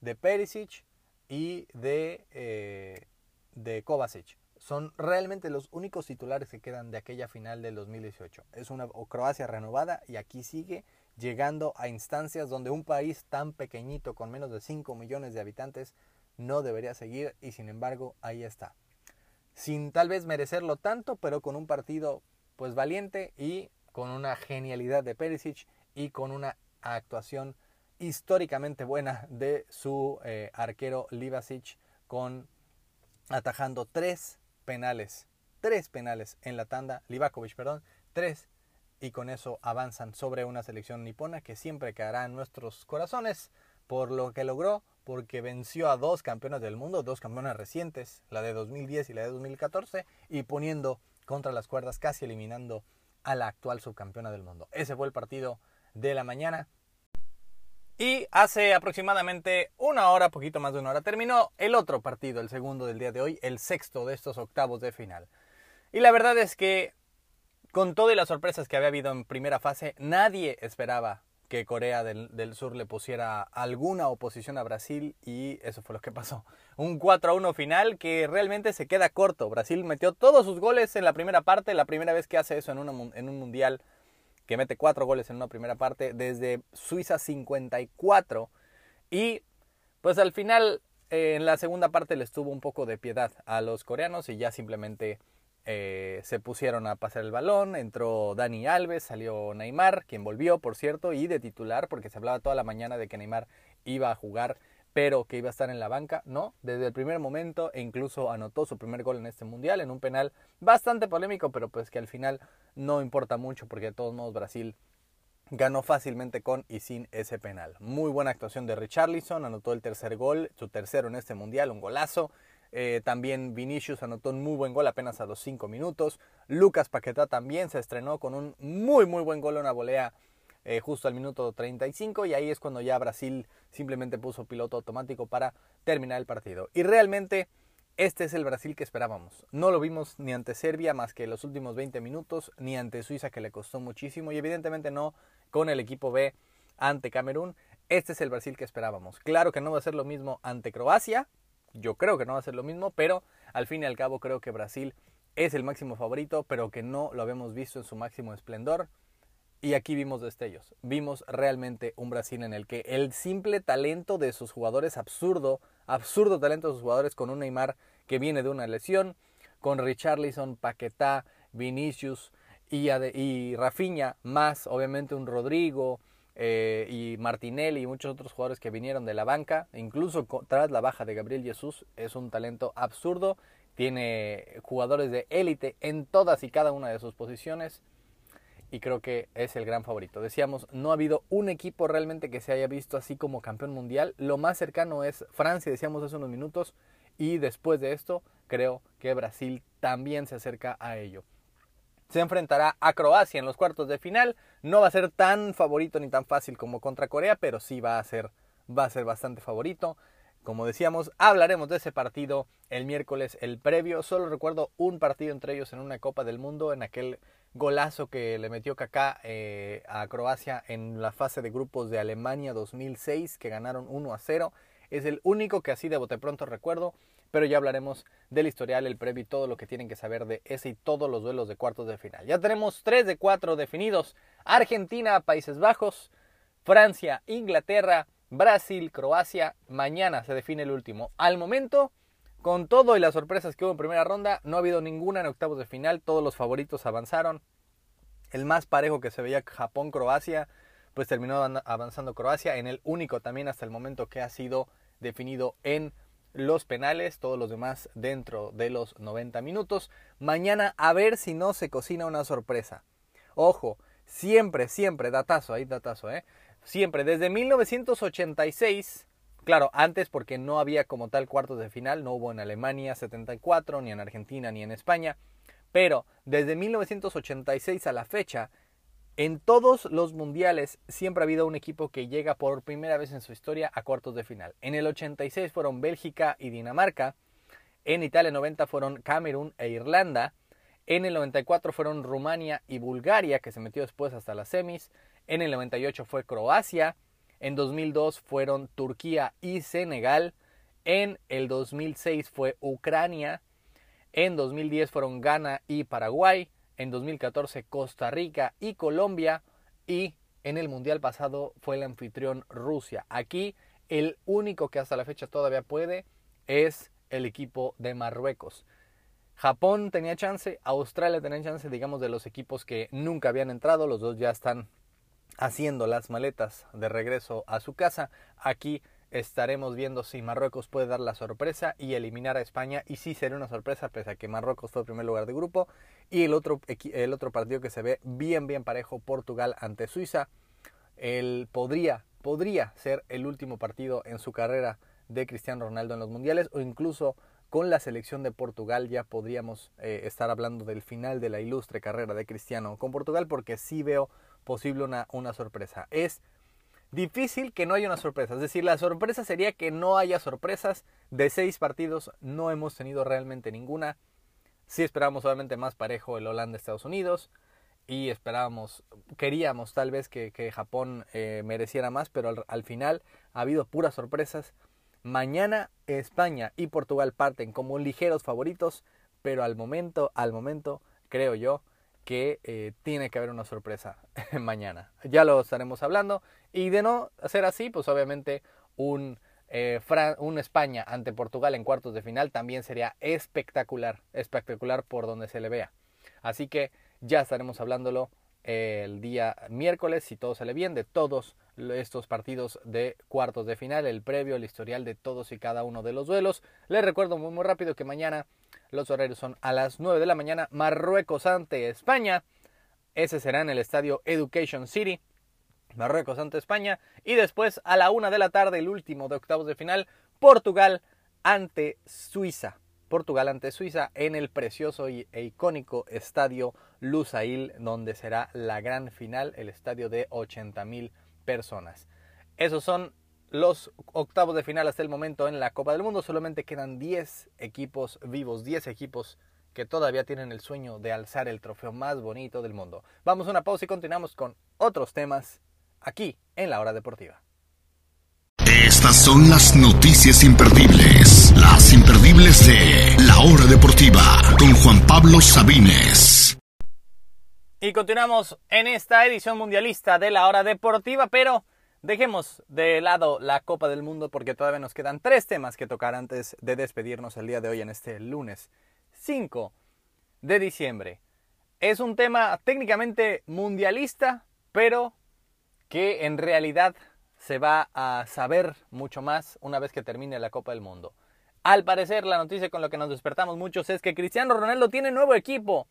de Perisic y de, eh, de Kovacic son realmente los únicos titulares que quedan de aquella final del 2018. Es una Croacia renovada y aquí sigue llegando a instancias donde un país tan pequeñito con menos de 5 millones de habitantes no debería seguir y sin embargo ahí está. Sin tal vez merecerlo tanto, pero con un partido pues valiente y con una genialidad de Perisic y con una actuación históricamente buena de su eh, arquero Livasic con atajando tres penales, tres penales en la tanda, Livakovic, perdón, tres y con eso avanzan sobre una selección nipona que siempre quedará en nuestros corazones por lo que logró, porque venció a dos campeonas del mundo, dos campeonas recientes, la de 2010 y la de 2014, y poniendo contra las cuerdas, casi eliminando a la actual subcampeona del mundo. Ese fue el partido de la mañana. Y hace aproximadamente una hora, poquito más de una hora, terminó el otro partido, el segundo del día de hoy, el sexto de estos octavos de final. Y la verdad es que, con todas las sorpresas que había habido en primera fase, nadie esperaba que Corea del, Sur le pusiera alguna oposición a Brasil y eso fue lo que pasó. Un 4 a 1 final que realmente se queda corto. Brasil metió todos sus goles en la primera parte, la primera vez que hace eso en, un mundial que mete cuatro goles en una primera parte, desde Suiza 54. Y pues al final, eh, en la segunda parte les tuvo un poco de piedad a los coreanos y ya simplemente eh, se pusieron a pasar el balón. Entró Dani Alves, salió Neymar, quien volvió, por cierto, y de titular, porque se hablaba toda la mañana de que Neymar iba a jugar pero que iba a estar en la banca, no, desde el primer momento e incluso anotó su primer gol en este mundial en un penal bastante polémico, pero pues que al final no importa mucho porque de todos modos Brasil ganó fácilmente con y sin ese penal. Muy buena actuación de Richarlison, anotó el tercer gol, su tercero en este mundial, un golazo. Eh, también Vinicius anotó un muy buen gol apenas a los 5 minutos. Lucas Paquetá también se estrenó con un muy muy buen gol, una volea eh, justo al minuto 35 y ahí es cuando ya Brasil simplemente puso piloto automático para terminar el partido. Y realmente este es el Brasil que esperábamos. No lo vimos ni ante Serbia más que los últimos 20 minutos, ni ante Suiza que le costó muchísimo y evidentemente no con el equipo B ante Camerún. Este es el Brasil que esperábamos. Claro que no va a ser lo mismo ante Croacia, yo creo que no va a ser lo mismo, pero al fin y al cabo creo que Brasil es el máximo favorito, pero que no lo habíamos visto en su máximo esplendor. Y aquí vimos destellos. Vimos realmente un Brasil en el que el simple talento de sus jugadores, absurdo, absurdo talento de sus jugadores con un Neymar que viene de una lesión, con Richarlison, Paquetá, Vinicius y, y Rafinha, más obviamente un Rodrigo eh, y Martinelli y muchos otros jugadores que vinieron de la banca, incluso tras la baja de Gabriel Jesús, es un talento absurdo. Tiene jugadores de élite en todas y cada una de sus posiciones y creo que es el gran favorito. Decíamos, no ha habido un equipo realmente que se haya visto así como campeón mundial. Lo más cercano es Francia, decíamos hace unos minutos, y después de esto creo que Brasil también se acerca a ello. Se enfrentará a Croacia en los cuartos de final. No va a ser tan favorito ni tan fácil como contra Corea, pero sí va a ser, va a ser bastante favorito. Como decíamos, hablaremos de ese partido el miércoles, el previo. Solo recuerdo un partido entre ellos en una Copa del Mundo, en aquel golazo que le metió Kaká eh, a Croacia en la fase de grupos de Alemania 2006, que ganaron 1 a 0. Es el único que así de bote pronto recuerdo, pero ya hablaremos del historial, el previo y todo lo que tienen que saber de ese y todos los duelos de cuartos de final. Ya tenemos 3 de 4 definidos. Argentina, Países Bajos, Francia, Inglaterra, Brasil, Croacia. Mañana se define el último. Al momento, con todo y las sorpresas que hubo en primera ronda, no ha habido ninguna en octavos de final, todos los favoritos avanzaron. El más parejo que se veía Japón-Croacia, pues terminó avanzando Croacia en el único también hasta el momento que ha sido definido en los penales, todos los demás dentro de los 90 minutos. Mañana a ver si no se cocina una sorpresa. Ojo, siempre, siempre, datazo, ahí datazo, ¿eh? Siempre, desde 1986 Claro, antes porque no había como tal cuartos de final, no hubo en Alemania 74, ni en Argentina, ni en España, pero desde 1986 a la fecha, en todos los mundiales siempre ha habido un equipo que llega por primera vez en su historia a cuartos de final. En el 86 fueron Bélgica y Dinamarca, en Italia 90 fueron Camerún e Irlanda, en el 94 fueron Rumania y Bulgaria, que se metió después hasta las semis, en el 98 fue Croacia, en 2002 fueron Turquía y Senegal. En el 2006 fue Ucrania. En 2010 fueron Ghana y Paraguay. En 2014 Costa Rica y Colombia. Y en el Mundial pasado fue el anfitrión Rusia. Aquí el único que hasta la fecha todavía puede es el equipo de Marruecos. Japón tenía chance, Australia tenía chance, digamos, de los equipos que nunca habían entrado. Los dos ya están haciendo las maletas de regreso a su casa. Aquí estaremos viendo si Marruecos puede dar la sorpresa y eliminar a España. Y sí sería una sorpresa, pese a que Marruecos fue el primer lugar de grupo. Y el otro, el otro partido que se ve bien, bien parejo, Portugal ante Suiza. Él podría, podría ser el último partido en su carrera de Cristiano Ronaldo en los mundiales o incluso con la selección de Portugal ya podríamos eh, estar hablando del final de la ilustre carrera de Cristiano con Portugal porque sí veo posible una, una sorpresa. Es difícil que no haya una sorpresa. Es decir, la sorpresa sería que no haya sorpresas. De seis partidos no hemos tenido realmente ninguna. Sí esperábamos obviamente más parejo el Holanda-Estados Unidos. Y esperábamos, queríamos tal vez que, Japón eh, mereciera más, pero al, final ha habido puras sorpresas. Mañana España y Portugal parten como ligeros favoritos, pero al momento, al momento, creo yo, que eh, tiene que haber una sorpresa [laughs] mañana. Ya lo estaremos hablando. Y de no hacer así, pues obviamente un, eh, España ante Portugal en cuartos de final también sería espectacular, espectacular por donde se le vea. Así que ya estaremos hablándolo el día miércoles, si todo sale bien, de todos estos partidos de cuartos de final, el previo, el historial de todos y cada uno de los duelos. Les recuerdo muy, muy rápido que mañana los horarios son a las 9 de la mañana, Marruecos ante España. Ese será en el estadio Education City. Marruecos ante España. Y después a la 1 de la tarde, el último de octavos de final, Portugal ante Suiza. Portugal ante Suiza en el precioso e icónico estadio Lusail, donde será la gran final, el estadio de 80.000 personas. Esos son los octavos de final hasta el momento en la Copa del Mundo. Solamente quedan 10 equipos vivos, 10 equipos que todavía tienen el sueño de alzar el trofeo más bonito del mundo. Vamos a una pausa y continuamos con otros temas aquí en la hora deportiva. Estas son las noticias imperdibles, las imperdibles de la hora deportiva con Juan Pablo Sabines. Y continuamos en esta edición mundialista de la hora deportiva, pero dejemos de lado la Copa del Mundo porque todavía nos quedan tres temas que tocar antes de despedirnos el día de hoy en este lunes 5 de diciembre. Es un tema técnicamente mundialista, pero que en realidad se va a saber mucho más una vez que termine la Copa del Mundo. Al parecer, la noticia con la que nos despertamos muchos es que Cristiano Ronaldo tiene nuevo equipo.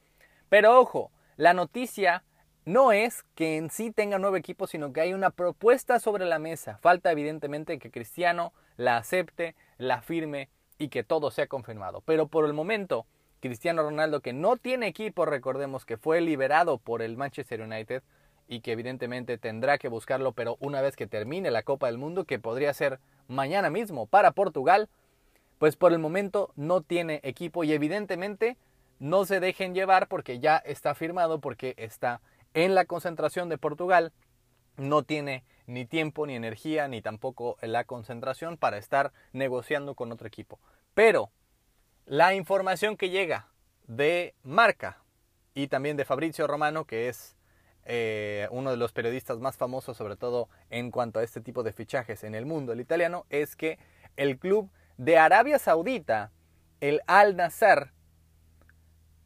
Pero ojo, la noticia no es que en sí tenga nuevo equipo, sino que hay una propuesta sobre la mesa. Falta evidentemente que Cristiano la acepte, la firme y que todo sea confirmado. Pero por el momento, Cristiano Ronaldo, que no tiene equipo, recordemos que fue liberado por el Manchester United y que evidentemente tendrá que buscarlo, pero una vez que termine la Copa del Mundo, que podría ser mañana mismo para Portugal, pues por el momento no tiene equipo y evidentemente no se dejen llevar porque ya está firmado, porque está en la concentración de Portugal, no tiene ni tiempo, ni energía, ni tampoco la concentración para estar negociando con otro equipo. Pero la información que llega de Marca y también de Fabrizio Romano, que es eh, uno de los periodistas más famosos, sobre todo en cuanto a este tipo de fichajes en el mundo, el italiano, es que el club de Arabia Saudita, el Al Nassr,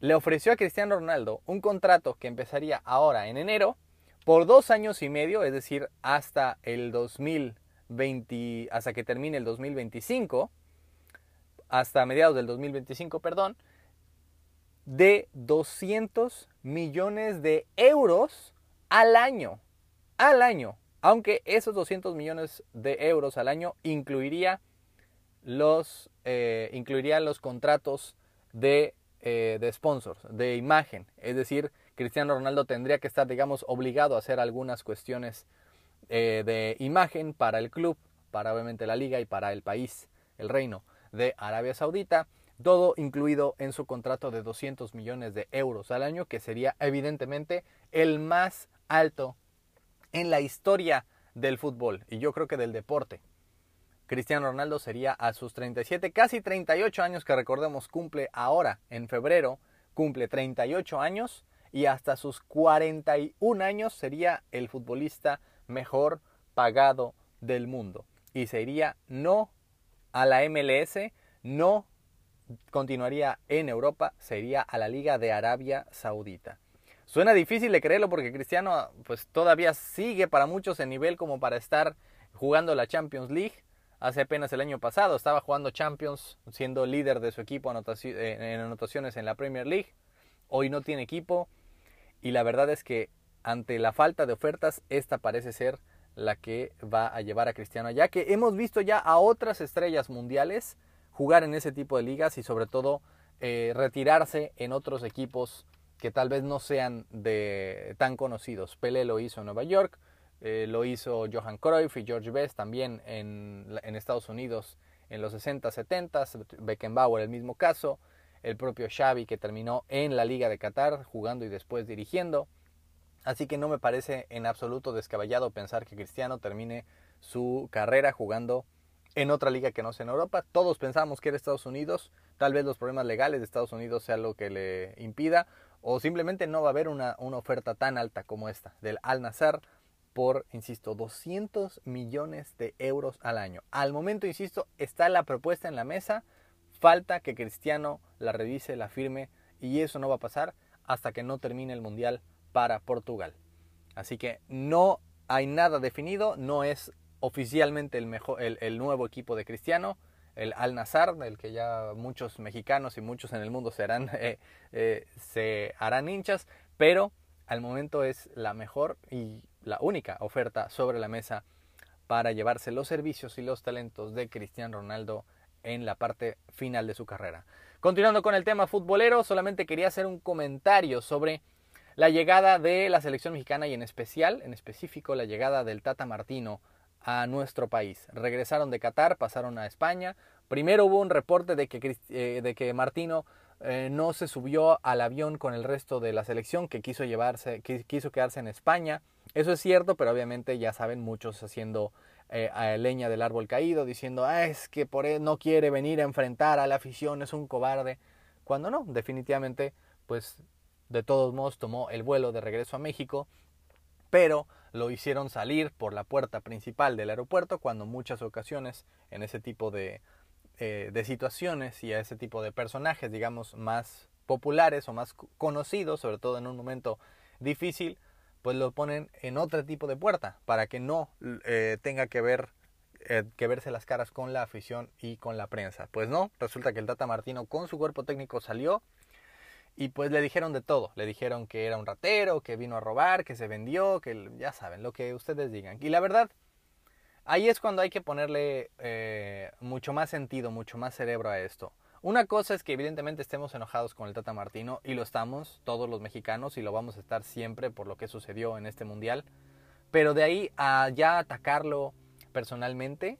le ofreció a Cristiano Ronaldo un contrato que empezaría ahora en enero por dos años y medio, es decir, hasta el 2020, hasta que termine el 2025, hasta mediados del 2025, perdón, de 200 millones de euros al año. Al año. Aunque esos 200 millones de euros al año incluiría los, eh, incluirían los contratos de eh, de sponsors, de imagen. Es decir, Cristiano Ronaldo tendría que estar, digamos, obligado a hacer algunas cuestiones eh, de imagen para el club, para obviamente la liga y para el país, el reino de Arabia Saudita. Todo incluido en su contrato de 200 millones de euros al año, que sería evidentemente el más alto en la historia del fútbol y yo creo que del deporte. Cristiano Ronaldo sería a sus 37, casi 38 años que recordemos cumple ahora en febrero, cumple 38 años y hasta sus 41 años sería el futbolista mejor pagado del mundo. Y sería no a la MLS, no continuaría en Europa, sería a la Liga de Arabia Saudita. Suena difícil de creerlo porque Cristiano pues todavía sigue para muchos en nivel como para estar jugando la Champions League. Hace apenas el año pasado estaba jugando Champions, siendo líder de su equipo en anotaciones en la Premier League. Hoy no tiene equipo y la verdad es que ante la falta de ofertas, esta parece ser la que va a llevar a Cristiano allá, que hemos visto ya a otras estrellas mundiales jugar en ese tipo de ligas y sobre todo eh, retirarse en otros equipos que tal vez no sean de tan conocidos. Pelé lo hizo en Nueva York, eh, lo hizo Johan Cruyff y George Best también en, en Estados Unidos en los 60, 70, Beckenbauer el mismo caso, el propio Xavi que terminó en la Liga de Qatar jugando y después dirigiendo. Así que no me parece en absoluto descabellado pensar que Cristiano termine su carrera jugando en otra liga que no sea en Europa. Todos pensamos que era Estados Unidos, tal vez los problemas legales de Estados Unidos sea lo que le impida, o simplemente no va a haber una, una oferta tan alta como esta del Al Nazar por, insisto, 200 millones de euros al año. Al momento, insisto, está la propuesta en la mesa, falta que Cristiano la revise, la firme, y eso no va a pasar hasta que no termine el Mundial para Portugal. Así que no hay nada definido, no es oficialmente el, mejor, el, nuevo equipo de Cristiano, el Al Nazar, del que ya muchos mexicanos y muchos en el mundo [laughs] eh, eh, se harán hinchas, pero al momento es la mejor y la única oferta sobre la mesa para llevarse los servicios y los talentos de Cristiano Ronaldo en la parte final de su carrera. Continuando con el tema futbolero, solamente quería hacer un comentario sobre la llegada de la selección mexicana y en especial, en específico, la llegada del Tata Martino a nuestro país. Regresaron de Qatar, pasaron a España. Primero hubo un reporte de que, eh, de que Martino eh, no se subió al avión con el resto de la selección, que quiso llevarse, quiso quedarse en España. Eso es cierto, pero obviamente ya saben muchos haciendo eh, leña del árbol caído, diciendo ah, es que por él no quiere venir a enfrentar a la afición, es un cobarde. Cuando no, definitivamente, pues de todos modos tomó el vuelo de regreso a México, pero lo hicieron salir por la puerta principal del aeropuerto cuando muchas ocasiones en ese tipo de, eh, de situaciones y a ese tipo de personajes, digamos, más populares o más conocidos, sobre todo en un momento difícil, pues lo ponen en otro tipo de puerta para que no eh, tenga que ver eh, que verse las caras con la afición y con la prensa. Pues no, resulta que el Tata Martino con su cuerpo técnico salió y pues le dijeron de todo. Le dijeron que era un ratero, que vino a robar, que se vendió, que ya saben, lo que ustedes digan. Y la verdad, ahí es cuando hay que ponerle eh, mucho más sentido, mucho más cerebro a esto. Una cosa es que evidentemente estemos enojados con el Tata Martino, y lo estamos todos los mexicanos, y lo vamos a estar siempre por lo que sucedió en este mundial. Pero de ahí a ya atacarlo personalmente,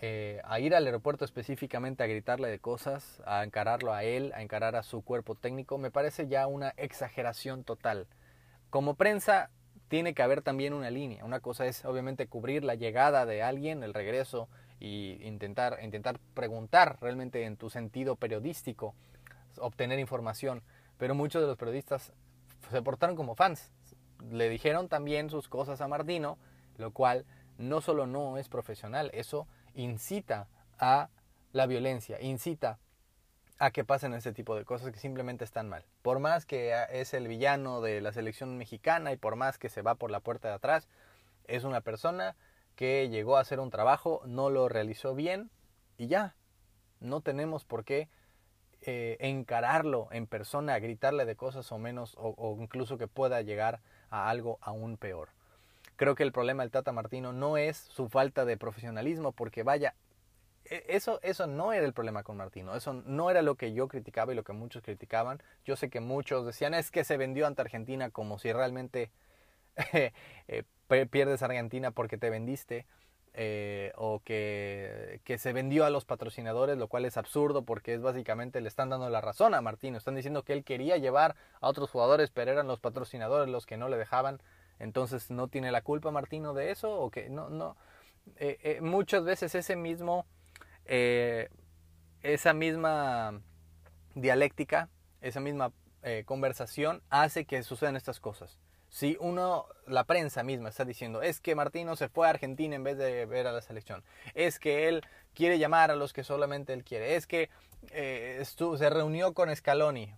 eh, a ir al aeropuerto específicamente a gritarle de cosas, a encararlo a él, a encarar a su cuerpo técnico, me parece ya una exageración total. Como prensa tiene que haber también una línea. Una cosa es obviamente cubrir la llegada de alguien, el regreso y intentar, intentar preguntar realmente en tu sentido periodístico, obtener información. Pero muchos de los periodistas se portaron como fans. Le dijeron también sus cosas a Martino, lo cual no solo no es profesional, eso incita a la violencia, incita a que pasen ese tipo de cosas que simplemente están mal. Por más que es el villano de la selección mexicana y por más que se va por la puerta de atrás, es una persona que llegó a hacer un trabajo, no lo realizó bien y ya. No tenemos por qué eh, encararlo en persona, gritarle de cosas o menos, o, o incluso que pueda llegar a algo aún peor. Creo que el problema del Tata Martino no es su falta de profesionalismo, porque vaya, e, eso, eso no era el problema con Martino, eso no era lo que yo criticaba y lo que muchos criticaban. Yo sé que muchos decían es que se vendió ante Argentina como si realmente [laughs] eh, pierdes Argentina porque te vendiste. Eh, o que, que, se vendió a los patrocinadores, lo cual es absurdo porque es básicamente le están dando la razón a Martino. Están diciendo que él quería llevar a otros jugadores, pero eran los patrocinadores los que no le dejaban. Entonces, ¿no tiene la culpa Martino de eso? ¿O que no, no. Eh, eh, muchas veces ese mismo, eh, esa misma dialéctica, esa misma conversación hace que sucedan estas cosas. Si uno, la prensa misma está diciendo, es que Martino se fue a Argentina en vez de ver a la selección, es que él quiere llamar a los que solamente él quiere, es que se reunió con Scaloni,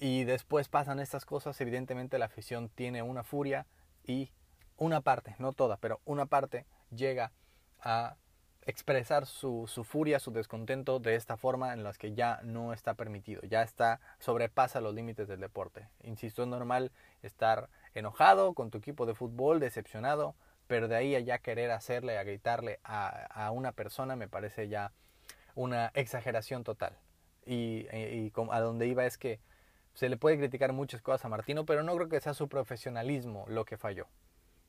y después pasan estas cosas, evidentemente la afición tiene una furia y una parte, no toda, pero una parte llega a expresar su, su, furia, su descontento de esta forma en las que ya no está permitido, ya está, sobrepasa los límites del deporte. Insisto, es normal estar enojado con tu equipo de fútbol, decepcionado, pero de ahí a ya querer hacerle, a gritarle a, a una persona me parece ya una exageración total. Y, y, a donde iba es que se le puede criticar muchas cosas a Martino, pero no creo que sea su profesionalismo lo que falló.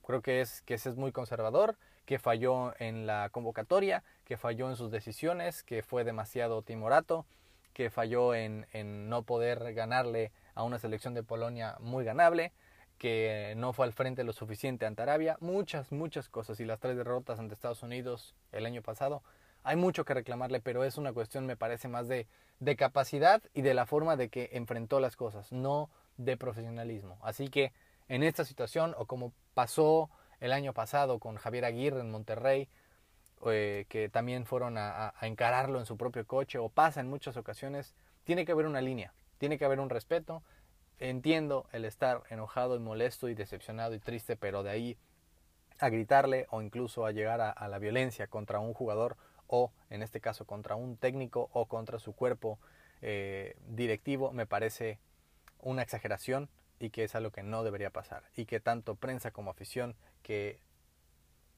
Creo que es que ese es muy conservador, que falló en la convocatoria, que falló en sus decisiones, que fue demasiado timorato, que falló en, en no poder ganarle a una selección de Polonia muy ganable, que no fue al frente lo suficiente ante Arabia, muchas, muchas cosas y las tres derrotas ante Estados Unidos el año pasado. Hay mucho que reclamarle, pero es una cuestión, me parece, más de, de capacidad y de la forma de que enfrentó las cosas, no de profesionalismo. Así que en esta situación, o como pasó el año pasado con Javier Aguirre en Monterrey, eh, que también fueron a, encararlo en su propio coche, o pasa en muchas ocasiones, tiene que haber una línea, tiene que haber un respeto. Entiendo el estar enojado y molesto y decepcionado y triste, pero de ahí a gritarle o incluso a llegar a la violencia contra un jugador o en este caso contra un técnico o contra su cuerpo eh, directivo me parece una exageración y que es algo que no debería pasar. Y que tanto prensa como afición que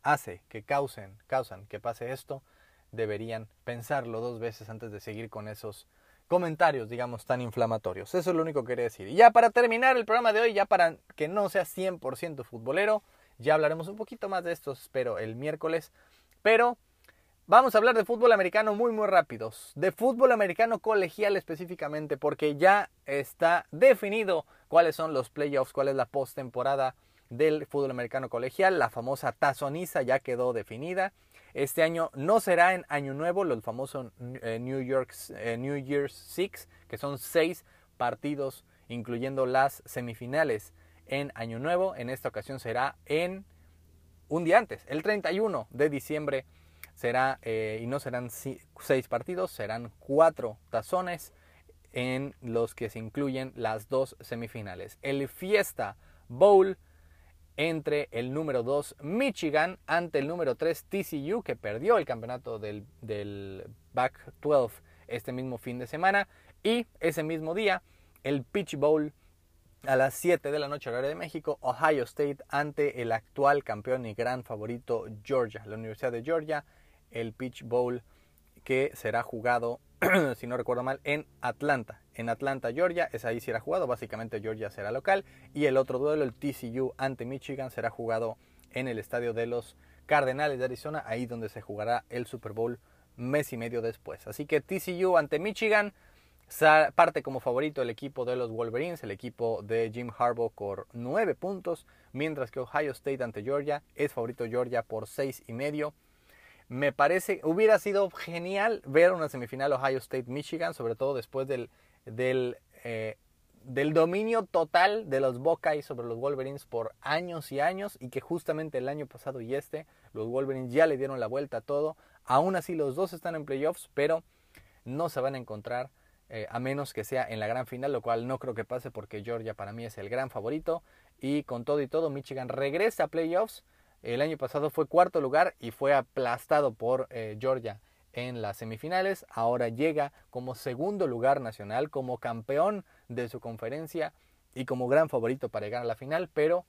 hace que causen causan que pase esto deberían pensarlo dos veces antes de seguir con esos comentarios digamos tan inflamatorios. Eso es lo único que quería decir. Y ya para terminar el programa de hoy ya para que no sea 100% futbolero ya hablaremos un poquito más de esto espero el miércoles. Pero Vamos a hablar de fútbol americano muy muy rápidos, de fútbol americano colegial específicamente, porque ya está definido cuáles son los playoffs, cuál es la postemporada del fútbol americano colegial, la famosa tazoniza ya quedó definida. Este año no será en Año Nuevo, el famoso eh, New, eh, New Year's Six, que son seis partidos, incluyendo las semifinales en Año Nuevo. En esta ocasión será en un día antes, el 31 de diciembre será, eh, y no serán seis partidos, serán cuatro tazones en los que se incluyen las dos semifinales. El Fiesta Bowl entre el número 2 Michigan ante el número 3 TCU que perdió el campeonato del, del Back 12 este mismo fin de semana y ese mismo día el Pitch Bowl a las 7 de la noche horario de México, Ohio State ante el actual campeón y gran favorito Georgia, la Universidad de Georgia el Pitch Bowl que será jugado, [clears throat] si no recuerdo mal, en Atlanta. En Atlanta, Georgia, es ahí será jugado, básicamente Georgia será local. Y el otro duelo, el TCU ante Michigan, será jugado en el estadio de los Cardenales de Arizona, ahí donde se jugará el Super Bowl mes y medio después. Así que TCU ante Michigan, parte como favorito el equipo de los Wolverines, el equipo de Jim Harbaugh por 9 puntos, mientras que Ohio State ante Georgia es favorito Georgia por seis y medio me parece, hubiera sido genial ver una semifinal Ohio State-Michigan, sobre todo después del, del, eh, del dominio total de los Buckeyes sobre los Wolverines por años y años y que justamente el año pasado y este, los Wolverines ya le dieron la vuelta a todo. Aún así los dos están en playoffs, pero no se van a encontrar eh, a menos que sea en la gran final, lo cual no creo que pase porque Georgia para mí es el gran favorito. Y con todo y todo, Michigan regresa a playoffs el año pasado fue cuarto lugar y fue aplastado por eh, Georgia en las semifinales. Ahora llega como segundo lugar nacional, como campeón de su conferencia y como gran favorito para llegar a la final, pero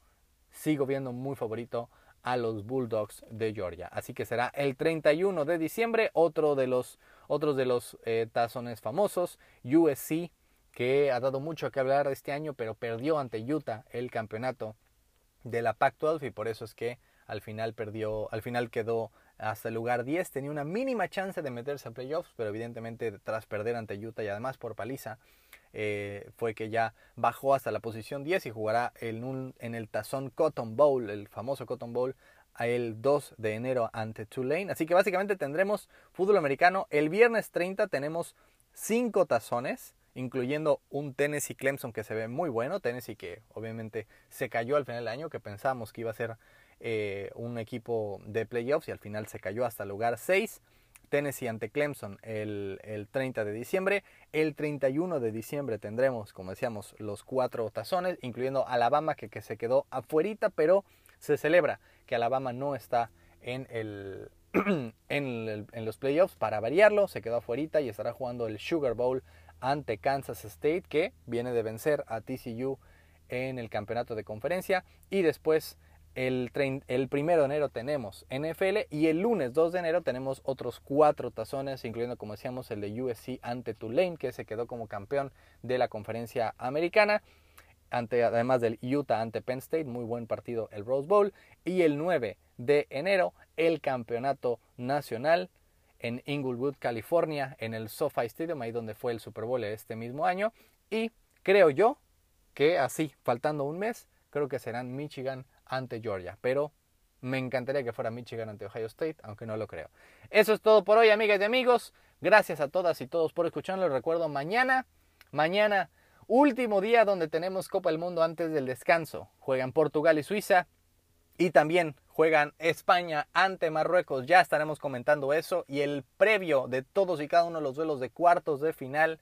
sigo viendo muy favorito a los Bulldogs de Georgia. Así que será el 31 de diciembre, otro de los, otros de los eh, tazones famosos, USC, que ha dado mucho que hablar este año, pero perdió ante Utah el campeonato de la Pac-12 y por eso es que al final perdió, al final quedó hasta el lugar 10, tenía una mínima chance de meterse a playoffs, pero evidentemente tras perder ante Utah y además por paliza, eh, fue que ya bajó hasta la posición 10 y jugará en, en el tazón Cotton Bowl, el famoso Cotton Bowl, el 2 de enero ante Tulane. Así que básicamente tendremos fútbol americano. El viernes 30 tenemos 5 tazones, incluyendo un Tennessee Clemson que se ve muy bueno. Tennessee que obviamente se cayó al final del año, que pensábamos que iba a ser eh, un equipo de playoffs y al final se cayó hasta el lugar 6. Tennessee ante Clemson el, el, 30 de diciembre. El 31 de diciembre tendremos, como decíamos, los cuatro tazones, incluyendo Alabama, que, que se quedó afuerita, pero se celebra que Alabama no está en, el, [clears throat] en, en, los playoffs para variarlo. Se quedó afuerita y estará jugando el Sugar Bowl ante Kansas State, que viene de vencer a TCU en el campeonato de conferencia. Y después el, el primero de enero tenemos NFL y el lunes 2 de enero tenemos otros cuatro tazones, incluyendo, como decíamos, el de USC ante Tulane, que se quedó como campeón de la conferencia americana. Ante, además del Utah ante Penn State, muy buen partido el Rose Bowl. Y el 9 de enero, el campeonato nacional en Inglewood, California, en el SoFi Stadium, ahí donde fue el Super Bowl este mismo año. Y creo yo que así, faltando un mes, creo que serán Michigan ante Georgia. Pero me encantaría que fuera Michigan ante Ohio State, aunque no lo creo. Eso es todo por hoy, amigas y amigos. Gracias a todas y todos por escucharlo. Recuerdo mañana, mañana, último día donde tenemos Copa del Mundo antes del descanso. Juegan Portugal y Suiza. Y también juegan España ante Marruecos. Ya estaremos comentando eso y el previo de todos y cada uno de los duelos de cuartos de final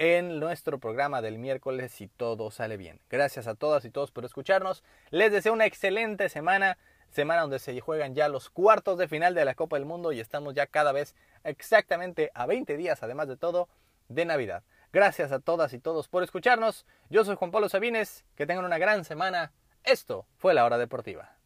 en nuestro programa del miércoles si todo sale bien. Gracias a todas y todos por escucharnos. Les deseo una excelente semana, semana donde se juegan ya los cuartos de final de la Copa del Mundo y estamos ya cada vez exactamente a 20 días, además de todo, de Navidad. Gracias a todas y todos por escucharnos. Yo soy Juan Pablo Sabines. Que tengan una gran semana. Esto fue la hora deportiva.